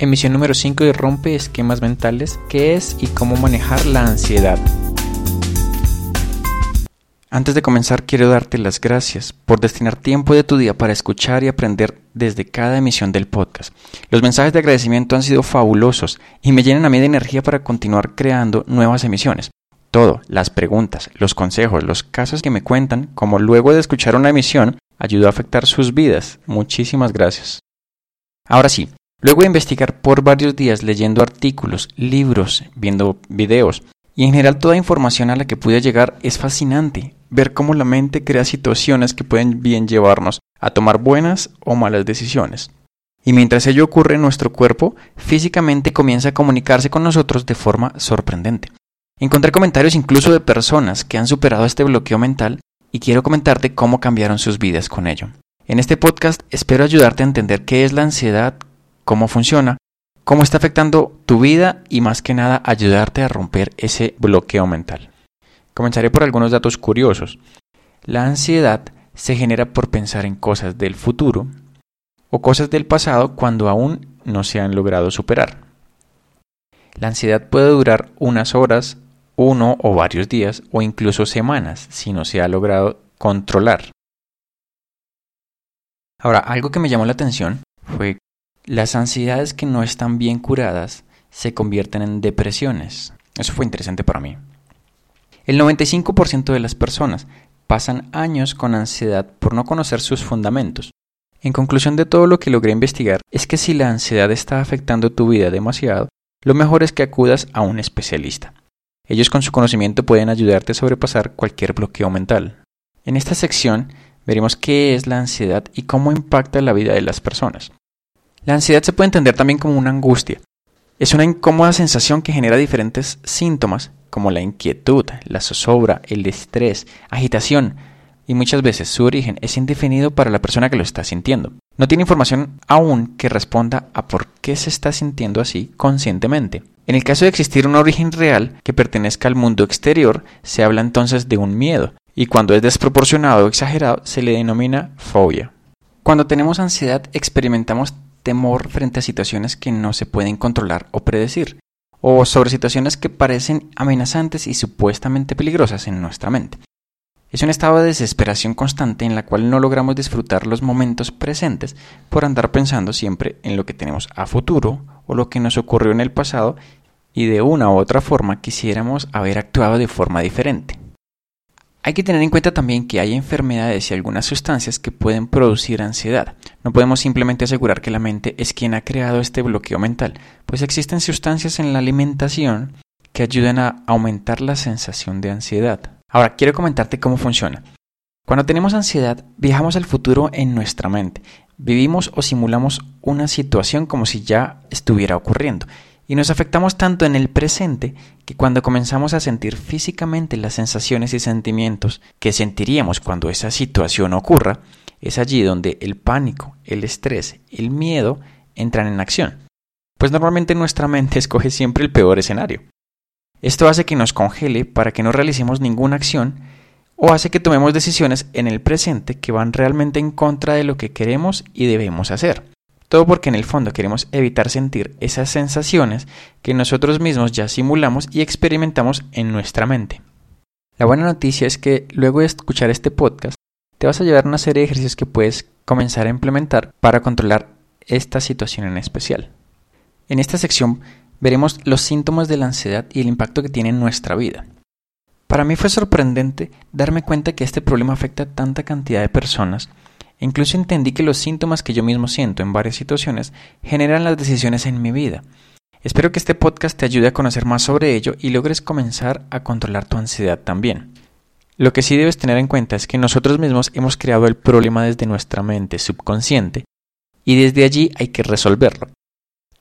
emisión número 5 de Rompe Esquemas Mentales, qué es y cómo manejar la ansiedad. Antes de comenzar quiero darte las gracias por destinar tiempo de tu día para escuchar y aprender desde cada emisión del podcast. Los mensajes de agradecimiento han sido fabulosos y me llenan a mí de energía para continuar creando nuevas emisiones. Todo, las preguntas, los consejos, los casos que me cuentan, como luego de escuchar una emisión, ayudó a afectar sus vidas. Muchísimas gracias. Ahora sí, luego de investigar por varios días leyendo artículos, libros, viendo videos y en general toda información a la que pude llegar es fascinante ver cómo la mente crea situaciones que pueden bien llevarnos a tomar buenas o malas decisiones. Y mientras ello ocurre nuestro cuerpo, físicamente comienza a comunicarse con nosotros de forma sorprendente. Encontré comentarios incluso de personas que han superado este bloqueo mental y quiero comentarte cómo cambiaron sus vidas con ello. En este podcast espero ayudarte a entender qué es la ansiedad, cómo funciona, cómo está afectando tu vida y más que nada ayudarte a romper ese bloqueo mental. Comenzaré por algunos datos curiosos. La ansiedad se genera por pensar en cosas del futuro o cosas del pasado cuando aún no se han logrado superar. La ansiedad puede durar unas horas, uno o varios días o incluso semanas si no se ha logrado controlar. Ahora, algo que me llamó la atención fue las ansiedades que no están bien curadas se convierten en depresiones. Eso fue interesante para mí. El 95% de las personas pasan años con ansiedad por no conocer sus fundamentos. En conclusión de todo lo que logré investigar es que si la ansiedad está afectando tu vida demasiado, lo mejor es que acudas a un especialista. Ellos con su conocimiento pueden ayudarte a sobrepasar cualquier bloqueo mental. En esta sección veremos qué es la ansiedad y cómo impacta la vida de las personas. La ansiedad se puede entender también como una angustia. Es una incómoda sensación que genera diferentes síntomas como la inquietud, la zozobra, el estrés, agitación, y muchas veces su origen es indefinido para la persona que lo está sintiendo. No tiene información aún que responda a por qué se está sintiendo así conscientemente. En el caso de existir un origen real que pertenezca al mundo exterior, se habla entonces de un miedo, y cuando es desproporcionado o exagerado se le denomina fobia. Cuando tenemos ansiedad experimentamos temor frente a situaciones que no se pueden controlar o predecir, o sobre situaciones que parecen amenazantes y supuestamente peligrosas en nuestra mente. Es un estado de desesperación constante en la cual no logramos disfrutar los momentos presentes por andar pensando siempre en lo que tenemos a futuro o lo que nos ocurrió en el pasado y de una u otra forma quisiéramos haber actuado de forma diferente. Hay que tener en cuenta también que hay enfermedades y algunas sustancias que pueden producir ansiedad. No podemos simplemente asegurar que la mente es quien ha creado este bloqueo mental, pues existen sustancias en la alimentación que ayudan a aumentar la sensación de ansiedad. Ahora, quiero comentarte cómo funciona. Cuando tenemos ansiedad, viajamos al futuro en nuestra mente. Vivimos o simulamos una situación como si ya estuviera ocurriendo y nos afectamos tanto en el presente que cuando comenzamos a sentir físicamente las sensaciones y sentimientos que sentiríamos cuando esa situación ocurra, es allí donde el pánico, el estrés, el miedo entran en acción. Pues normalmente nuestra mente escoge siempre el peor escenario. Esto hace que nos congele para que no realicemos ninguna acción o hace que tomemos decisiones en el presente que van realmente en contra de lo que queremos y debemos hacer. Todo porque en el fondo queremos evitar sentir esas sensaciones que nosotros mismos ya simulamos y experimentamos en nuestra mente. La buena noticia es que luego de escuchar este podcast te vas a llevar una serie de ejercicios que puedes comenzar a implementar para controlar esta situación en especial. En esta sección veremos los síntomas de la ansiedad y el impacto que tiene en nuestra vida. Para mí fue sorprendente darme cuenta que este problema afecta a tanta cantidad de personas Incluso entendí que los síntomas que yo mismo siento en varias situaciones generan las decisiones en mi vida. Espero que este podcast te ayude a conocer más sobre ello y logres comenzar a controlar tu ansiedad también. Lo que sí debes tener en cuenta es que nosotros mismos hemos creado el problema desde nuestra mente subconsciente y desde allí hay que resolverlo.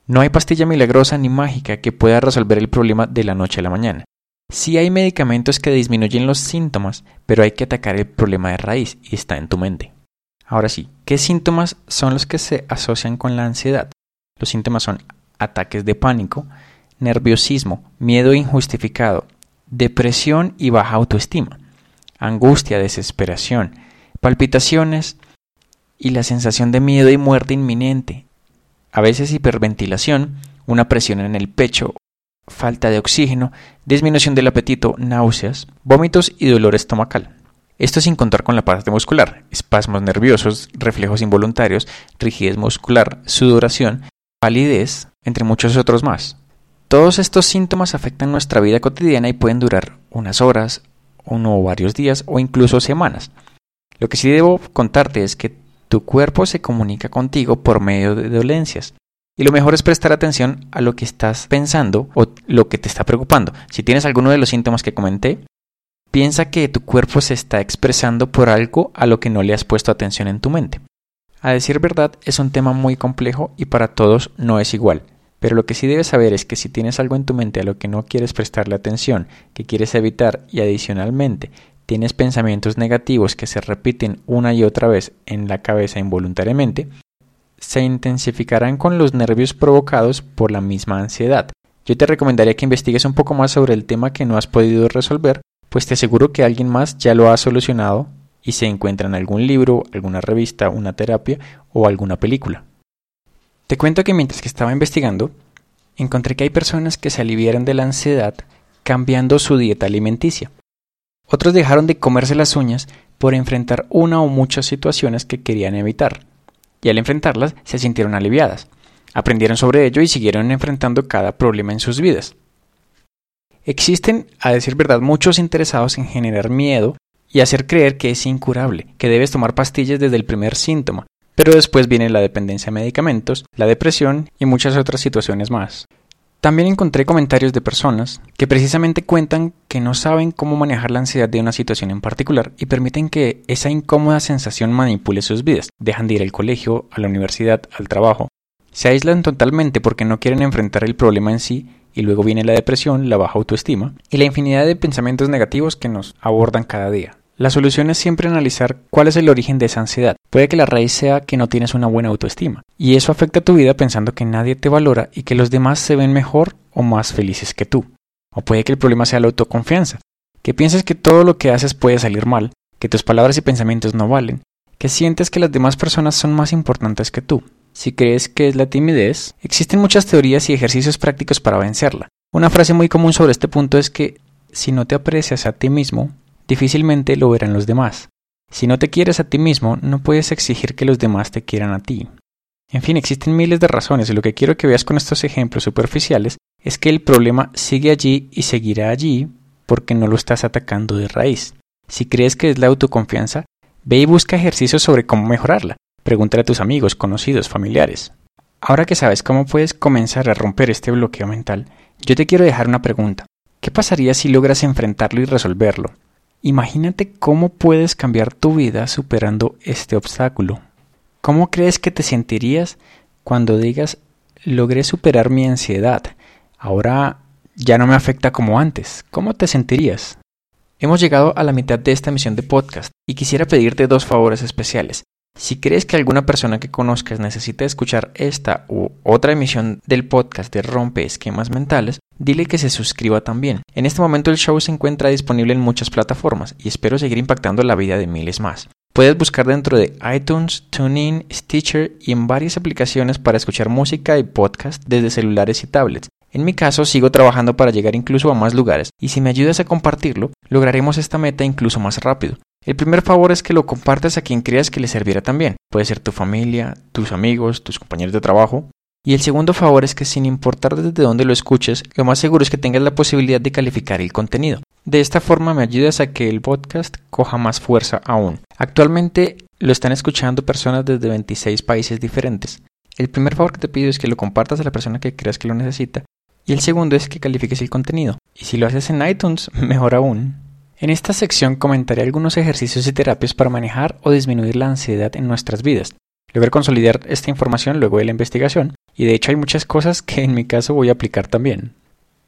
No hay pastilla milagrosa ni mágica que pueda resolver el problema de la noche a la mañana. Sí hay medicamentos que disminuyen los síntomas, pero hay que atacar el problema de raíz y está en tu mente. Ahora sí, ¿qué síntomas son los que se asocian con la ansiedad? Los síntomas son ataques de pánico, nerviosismo, miedo injustificado, depresión y baja autoestima, angustia, desesperación, palpitaciones y la sensación de miedo y muerte inminente. a veces hiperventilación, una presión en el pecho, falta de oxígeno, disminución del apetito, náuseas, vómitos y dolor estomacal. Esto sin contar con la parte muscular, espasmos nerviosos, reflejos involuntarios, rigidez muscular, sudoración, palidez, entre muchos otros más. Todos estos síntomas afectan nuestra vida cotidiana y pueden durar unas horas, uno o varios días o incluso semanas. Lo que sí debo contarte es que tu cuerpo se comunica contigo por medio de dolencias. Y lo mejor es prestar atención a lo que estás pensando o lo que te está preocupando. Si tienes alguno de los síntomas que comenté, Piensa que tu cuerpo se está expresando por algo a lo que no le has puesto atención en tu mente. A decir verdad, es un tema muy complejo y para todos no es igual. Pero lo que sí debes saber es que si tienes algo en tu mente a lo que no quieres prestarle atención, que quieres evitar y adicionalmente tienes pensamientos negativos que se repiten una y otra vez en la cabeza involuntariamente, se intensificarán con los nervios provocados por la misma ansiedad. Yo te recomendaría que investigues un poco más sobre el tema que no has podido resolver pues te aseguro que alguien más ya lo ha solucionado y se encuentra en algún libro, alguna revista, una terapia o alguna película. Te cuento que mientras que estaba investigando, encontré que hay personas que se aliviaron de la ansiedad cambiando su dieta alimenticia. Otros dejaron de comerse las uñas por enfrentar una o muchas situaciones que querían evitar, y al enfrentarlas se sintieron aliviadas. Aprendieron sobre ello y siguieron enfrentando cada problema en sus vidas. Existen, a decir verdad, muchos interesados en generar miedo y hacer creer que es incurable, que debes tomar pastillas desde el primer síntoma, pero después viene la dependencia a medicamentos, la depresión y muchas otras situaciones más. También encontré comentarios de personas que precisamente cuentan que no saben cómo manejar la ansiedad de una situación en particular y permiten que esa incómoda sensación manipule sus vidas. Dejan de ir al colegio, a la universidad, al trabajo. Se aíslan totalmente porque no quieren enfrentar el problema en sí y luego viene la depresión, la baja autoestima y la infinidad de pensamientos negativos que nos abordan cada día. La solución es siempre analizar cuál es el origen de esa ansiedad. Puede que la raíz sea que no tienes una buena autoestima, y eso afecta tu vida pensando que nadie te valora y que los demás se ven mejor o más felices que tú. O puede que el problema sea la autoconfianza, que pienses que todo lo que haces puede salir mal, que tus palabras y pensamientos no valen, que sientes que las demás personas son más importantes que tú, si crees que es la timidez, existen muchas teorías y ejercicios prácticos para vencerla. Una frase muy común sobre este punto es que si no te aprecias a ti mismo, difícilmente lo verán los demás. Si no te quieres a ti mismo, no puedes exigir que los demás te quieran a ti. En fin, existen miles de razones y lo que quiero que veas con estos ejemplos superficiales es que el problema sigue allí y seguirá allí porque no lo estás atacando de raíz. Si crees que es la autoconfianza, ve y busca ejercicios sobre cómo mejorarla. Pregúntale a tus amigos, conocidos, familiares. Ahora que sabes cómo puedes comenzar a romper este bloqueo mental, yo te quiero dejar una pregunta. ¿Qué pasaría si logras enfrentarlo y resolverlo? Imagínate cómo puedes cambiar tu vida superando este obstáculo. ¿Cómo crees que te sentirías cuando digas logré superar mi ansiedad? Ahora ya no me afecta como antes. ¿Cómo te sentirías? Hemos llegado a la mitad de esta emisión de podcast y quisiera pedirte dos favores especiales. Si crees que alguna persona que conozcas necesita escuchar esta u otra emisión del podcast de Rompe Esquemas Mentales, dile que se suscriba también. En este momento el show se encuentra disponible en muchas plataformas y espero seguir impactando la vida de miles más. Puedes buscar dentro de iTunes, TuneIn, Stitcher y en varias aplicaciones para escuchar música y podcast desde celulares y tablets. En mi caso, sigo trabajando para llegar incluso a más lugares, y si me ayudas a compartirlo, lograremos esta meta incluso más rápido. El primer favor es que lo compartas a quien creas que le servirá también. Puede ser tu familia, tus amigos, tus compañeros de trabajo. Y el segundo favor es que sin importar desde dónde lo escuches, lo más seguro es que tengas la posibilidad de calificar el contenido. De esta forma me ayudas a que el podcast coja más fuerza aún. Actualmente lo están escuchando personas desde 26 países diferentes. El primer favor que te pido es que lo compartas a la persona que creas que lo necesita. Y el segundo es que califiques el contenido. Y si lo haces en iTunes, mejor aún. En esta sección comentaré algunos ejercicios y terapias para manejar o disminuir la ansiedad en nuestras vidas. Logré consolidar esta información luego de la investigación, y de hecho hay muchas cosas que en mi caso voy a aplicar también.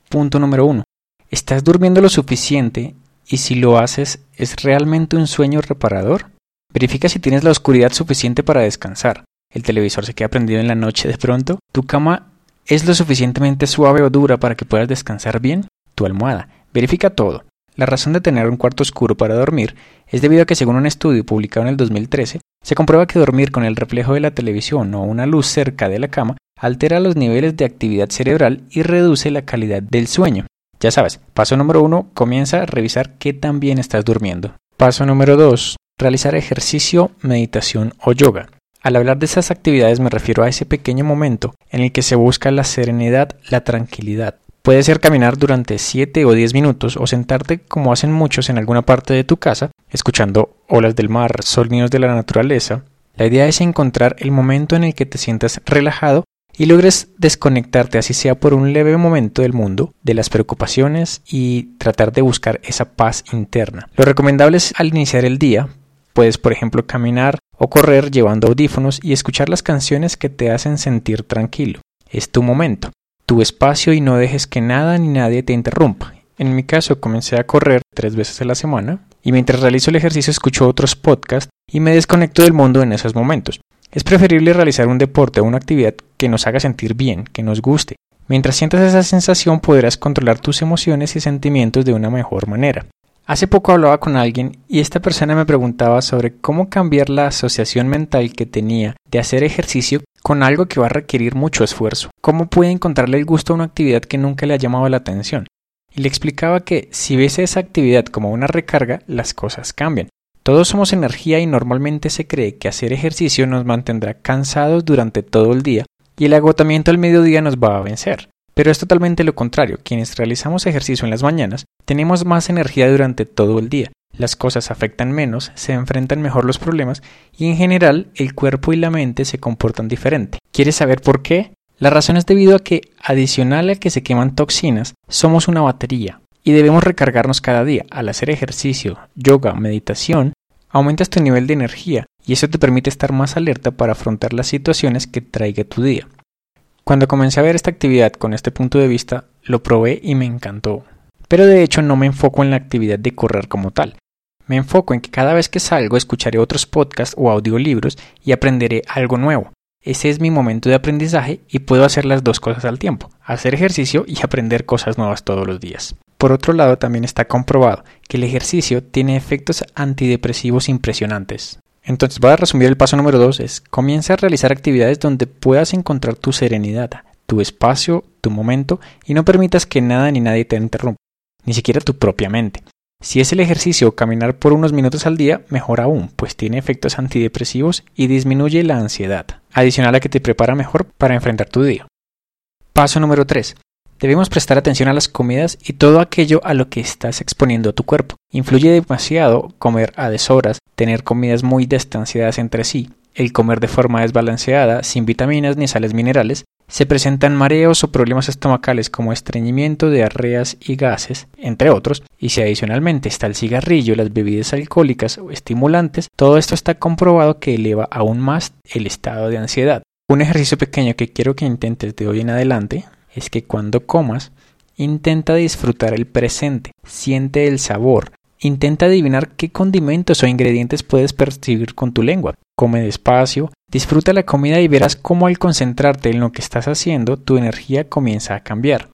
Punto número 1. ¿Estás durmiendo lo suficiente y si lo haces es realmente un sueño reparador? Verifica si tienes la oscuridad suficiente para descansar. ¿El televisor se queda prendido en la noche de pronto? ¿Tu cama es lo suficientemente suave o dura para que puedas descansar bien? ¿Tu almohada? Verifica todo. La razón de tener un cuarto oscuro para dormir es debido a que según un estudio publicado en el 2013, se comprueba que dormir con el reflejo de la televisión o una luz cerca de la cama altera los niveles de actividad cerebral y reduce la calidad del sueño. Ya sabes, paso número uno, comienza a revisar qué tan bien estás durmiendo. Paso número dos, realizar ejercicio, meditación o yoga. Al hablar de esas actividades me refiero a ese pequeño momento en el que se busca la serenidad, la tranquilidad. Puede ser caminar durante 7 o 10 minutos o sentarte como hacen muchos en alguna parte de tu casa, escuchando olas del mar, sonidos de la naturaleza. La idea es encontrar el momento en el que te sientas relajado y logres desconectarte así sea por un leve momento del mundo, de las preocupaciones y tratar de buscar esa paz interna. Lo recomendable es al iniciar el día, puedes por ejemplo caminar o correr llevando audífonos y escuchar las canciones que te hacen sentir tranquilo. Es tu momento, tu espacio y no dejes que nada ni nadie te interrumpa. En mi caso comencé a correr tres veces a la semana y mientras realizo el ejercicio escucho otros podcasts y me desconecto del mundo en esos momentos. Es preferible realizar un deporte o una actividad que nos haga sentir bien, que nos guste. Mientras sientas esa sensación podrás controlar tus emociones y sentimientos de una mejor manera. Hace poco hablaba con alguien y esta persona me preguntaba sobre cómo cambiar la asociación mental que tenía de hacer ejercicio con algo que va a requerir mucho esfuerzo. ¿Cómo puede encontrarle el gusto a una actividad que nunca le ha llamado la atención? Y le explicaba que si ves esa actividad como una recarga, las cosas cambian. Todos somos energía y normalmente se cree que hacer ejercicio nos mantendrá cansados durante todo el día y el agotamiento al mediodía nos va a vencer. Pero es totalmente lo contrario, quienes realizamos ejercicio en las mañanas tenemos más energía durante todo el día, las cosas afectan menos, se enfrentan mejor los problemas y en general el cuerpo y la mente se comportan diferente. ¿Quieres saber por qué? La razón es debido a que, adicional a que se queman toxinas, somos una batería, y debemos recargarnos cada día. Al hacer ejercicio, yoga, meditación, aumentas tu nivel de energía y eso te permite estar más alerta para afrontar las situaciones que traiga tu día. Cuando comencé a ver esta actividad con este punto de vista, lo probé y me encantó. Pero de hecho no me enfoco en la actividad de correr como tal. Me enfoco en que cada vez que salgo escucharé otros podcasts o audiolibros y aprenderé algo nuevo. Ese es mi momento de aprendizaje y puedo hacer las dos cosas al tiempo, hacer ejercicio y aprender cosas nuevas todos los días. Por otro lado, también está comprobado que el ejercicio tiene efectos antidepresivos impresionantes. Entonces, voy a resumir el paso número 2, es comienza a realizar actividades donde puedas encontrar tu serenidad, tu espacio, tu momento y no permitas que nada ni nadie te interrumpa, ni siquiera tu propia mente. Si es el ejercicio caminar por unos minutos al día, mejor aún, pues tiene efectos antidepresivos y disminuye la ansiedad, adicional a que te prepara mejor para enfrentar tu día. Paso número 3. Debemos prestar atención a las comidas y todo aquello a lo que estás exponiendo tu cuerpo. Influye demasiado comer a deshoras, tener comidas muy distanciadas entre sí, el comer de forma desbalanceada, sin vitaminas ni sales minerales, se presentan mareos o problemas estomacales como estreñimiento, diarreas y gases, entre otros, y si adicionalmente está el cigarrillo, las bebidas alcohólicas o estimulantes, todo esto está comprobado que eleva aún más el estado de ansiedad. Un ejercicio pequeño que quiero que intentes de hoy en adelante es que cuando comas, intenta disfrutar el presente, siente el sabor, intenta adivinar qué condimentos o ingredientes puedes percibir con tu lengua. Come despacio, disfruta la comida y verás cómo al concentrarte en lo que estás haciendo, tu energía comienza a cambiar.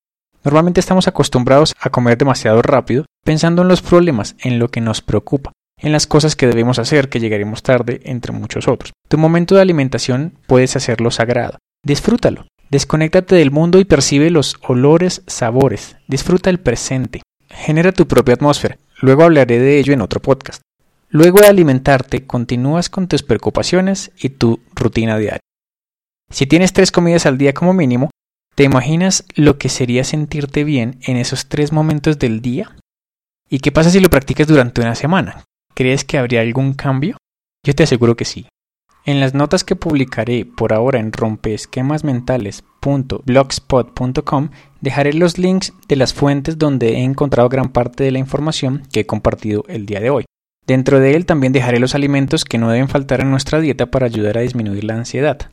Normalmente estamos acostumbrados a comer demasiado rápido, pensando en los problemas, en lo que nos preocupa, en las cosas que debemos hacer, que llegaremos tarde, entre muchos otros. Tu momento de alimentación puedes hacerlo sagrado. Disfrútalo. Desconéctate del mundo y percibe los olores, sabores. Disfruta el presente. Genera tu propia atmósfera. Luego hablaré de ello en otro podcast. Luego de alimentarte, continúas con tus preocupaciones y tu rutina diaria. Si tienes tres comidas al día como mínimo, ¿te imaginas lo que sería sentirte bien en esos tres momentos del día? ¿Y qué pasa si lo practicas durante una semana? ¿Crees que habría algún cambio? Yo te aseguro que sí. En las notas que publicaré por ahora en rompeesquemasmentales.blogspot.com dejaré los links de las fuentes donde he encontrado gran parte de la información que he compartido el día de hoy. Dentro de él también dejaré los alimentos que no deben faltar en nuestra dieta para ayudar a disminuir la ansiedad.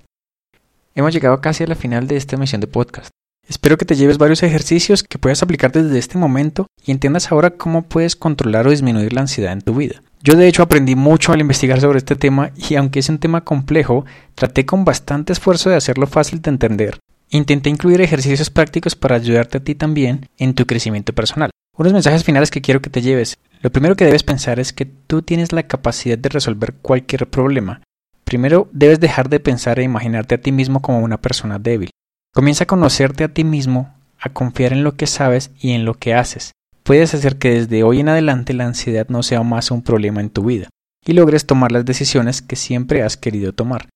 Hemos llegado casi a la final de esta emisión de podcast. Espero que te lleves varios ejercicios que puedas aplicar desde este momento y entiendas ahora cómo puedes controlar o disminuir la ansiedad en tu vida. Yo de hecho aprendí mucho al investigar sobre este tema y aunque es un tema complejo, traté con bastante esfuerzo de hacerlo fácil de entender. Intenté incluir ejercicios prácticos para ayudarte a ti también en tu crecimiento personal. Unos mensajes finales que quiero que te lleves. Lo primero que debes pensar es que tú tienes la capacidad de resolver cualquier problema. Primero debes dejar de pensar e imaginarte a ti mismo como una persona débil. Comienza a conocerte a ti mismo, a confiar en lo que sabes y en lo que haces. Puedes hacer que desde hoy en adelante la ansiedad no sea más un problema en tu vida y logres tomar las decisiones que siempre has querido tomar.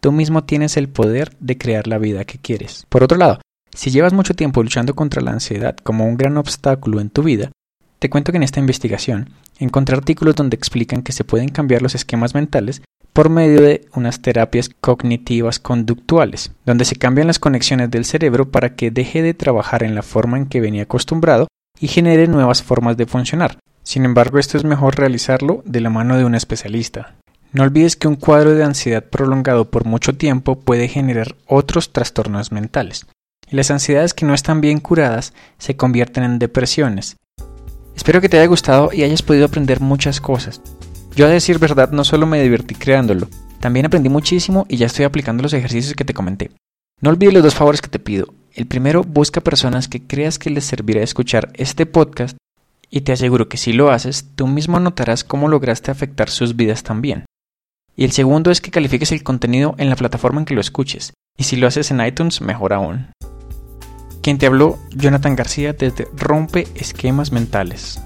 Tú mismo tienes el poder de crear la vida que quieres. Por otro lado, si llevas mucho tiempo luchando contra la ansiedad como un gran obstáculo en tu vida, te cuento que en esta investigación encontré artículos donde explican que se pueden cambiar los esquemas mentales por medio de unas terapias cognitivas conductuales, donde se cambian las conexiones del cerebro para que deje de trabajar en la forma en que venía acostumbrado y genere nuevas formas de funcionar. Sin embargo, esto es mejor realizarlo de la mano de un especialista. No olvides que un cuadro de ansiedad prolongado por mucho tiempo puede generar otros trastornos mentales, y las ansiedades que no están bien curadas se convierten en depresiones, Espero que te haya gustado y hayas podido aprender muchas cosas. Yo a decir verdad no solo me divertí creándolo, también aprendí muchísimo y ya estoy aplicando los ejercicios que te comenté. No olvides los dos favores que te pido. El primero, busca personas que creas que les servirá escuchar este podcast y te aseguro que si lo haces, tú mismo notarás cómo lograste afectar sus vidas también. Y el segundo es que califiques el contenido en la plataforma en que lo escuches, y si lo haces en iTunes, mejor aún. Quien te habló, Jonathan García desde Rompe Esquemas Mentales.